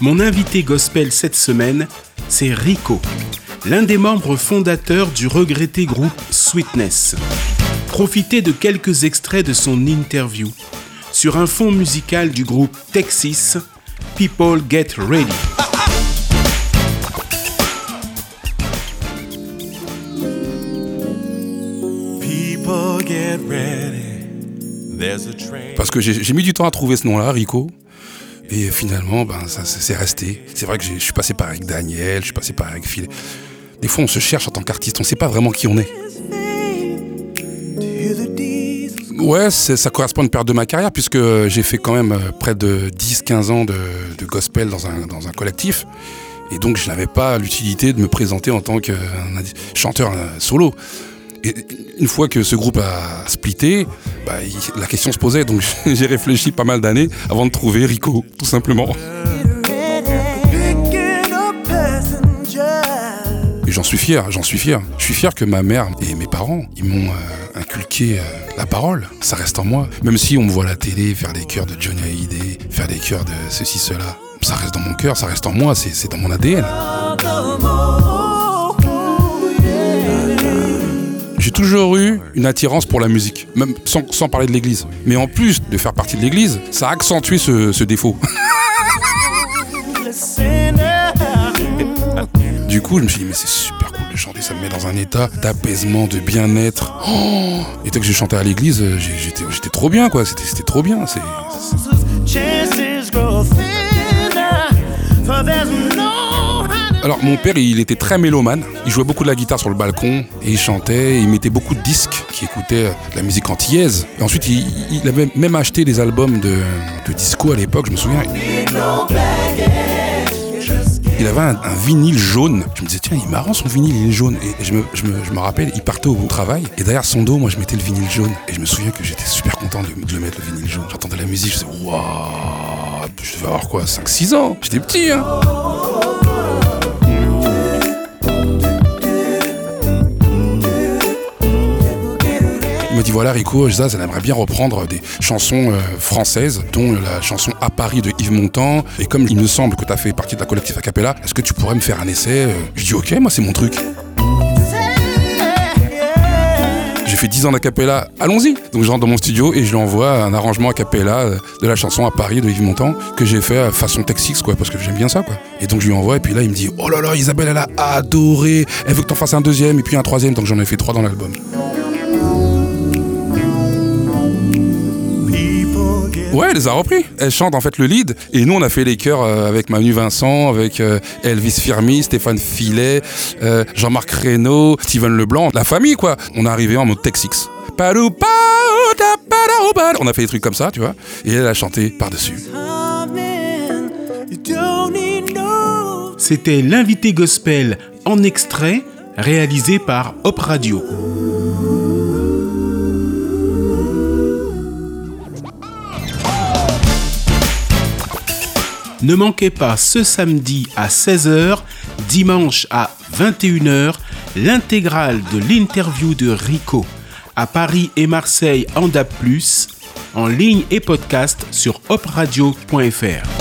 Mon invité gospel cette semaine, c'est Rico, l'un des membres fondateurs du regretté groupe Sweetness. Profitez de quelques extraits de son interview sur un fond musical du groupe Texas, People Get Ready. Parce que j'ai mis du temps à trouver ce nom-là, Rico. Et finalement, ben, ça, c'est resté. C'est vrai que je suis passé par avec Daniel, je suis passé par avec Phil. Des fois, on se cherche en tant qu'artiste, on ne sait pas vraiment qui on est. Ouais, ça correspond à une période de ma carrière, puisque j'ai fait quand même euh, près de 10-15 ans de, gospel dans un, dans un collectif. Et donc, je n'avais pas l'utilité de me présenter en tant que chanteur euh, solo. Et une fois que ce groupe a splitté, bah, la question se posait. Donc j'ai réfléchi pas mal d'années avant de trouver Rico, tout simplement. Et j'en suis fier, j'en suis fier. Je suis fier que ma mère et mes parents, m'ont euh, inculqué euh, la parole. Ça reste en moi. Même si on me voit à la télé faire des chœurs de Johnny Hallyday, faire des chœurs de ceci, cela. Ça reste dans mon cœur, ça reste en moi, c'est dans mon ADN. J'ai toujours eu une attirance pour la musique, même sans, parler de l'église. Mais en plus de faire partie de l'église, ça a accentué ce, défaut. du coup, je me suis dit, mais c'est super cool de chanter, ça me met dans un état d'apaisement, de bien-être. Oh et dès que j'ai chanté à l'église, j'étais trop bien, quoi. C'était trop bien. Alors mon père, il était très mélomane. Il jouait beaucoup de la guitare sur le balcon et il chantait. il mettait beaucoup de disques qui écoutaient de la musique antillaise. Et ensuite, il, avait même acheté des albums de, disco à l'époque. Je me souviens. Il avait un, vinyle jaune. Je me disais, tiens, il est marrant son vinyle, il est jaune. Et je me, rappelle, il partait au bon travail. Et derrière son dos, moi, je mettais le vinyle jaune. Et je me souviens que j'étais super content de, le mettre, le vinyle jaune. J'entendais la musique, je disais, waouh, je devais avoir quoi, 5-6 ans? J'étais petit, hein me dit voilà Rico, Zaz, elle aimerait bien reprendre des chansons euh, françaises, dont la chanson À Paris de Yves Montand. Et comme il me semble que tu as fait partie de la collectif a cappella, est-ce que tu pourrais me faire un essai euh? Je dis ok, moi c'est mon truc. J'ai fait 10 ans d'acapella, allons-y Donc je rentre dans mon studio et je lui envoie un arrangement a cappella euh, de la chanson à Paris de Yves Montand que j'ai fait façon Texix quoi, parce que j'aime bien ça quoi. Et donc je lui envoie et puis là il me dit oh là là Isabelle elle a adoré, elle veut que t'en fasses un deuxième et puis un troisième, donc j'en ai fait trois dans l'album. Ouais, elle les a repris. Elle chante en fait le lead. Et nous, on a fait les chœurs euh, avec Manu Vincent, avec euh, Elvis Firmi, Stéphane Filet, euh, Jean-Marc Reynaud, Steven Leblanc. La famille, quoi. On est arrivé en mode Texix. On a fait des trucs comme ça, tu vois. Et elle a chanté par-dessus. C'était l'invité gospel en extrait réalisé par Hop Radio. Ne manquez pas ce samedi à 16h, dimanche à 21h, l'intégrale de l'interview de Rico à Paris et Marseille en DAP+, en ligne et podcast sur opradio.fr.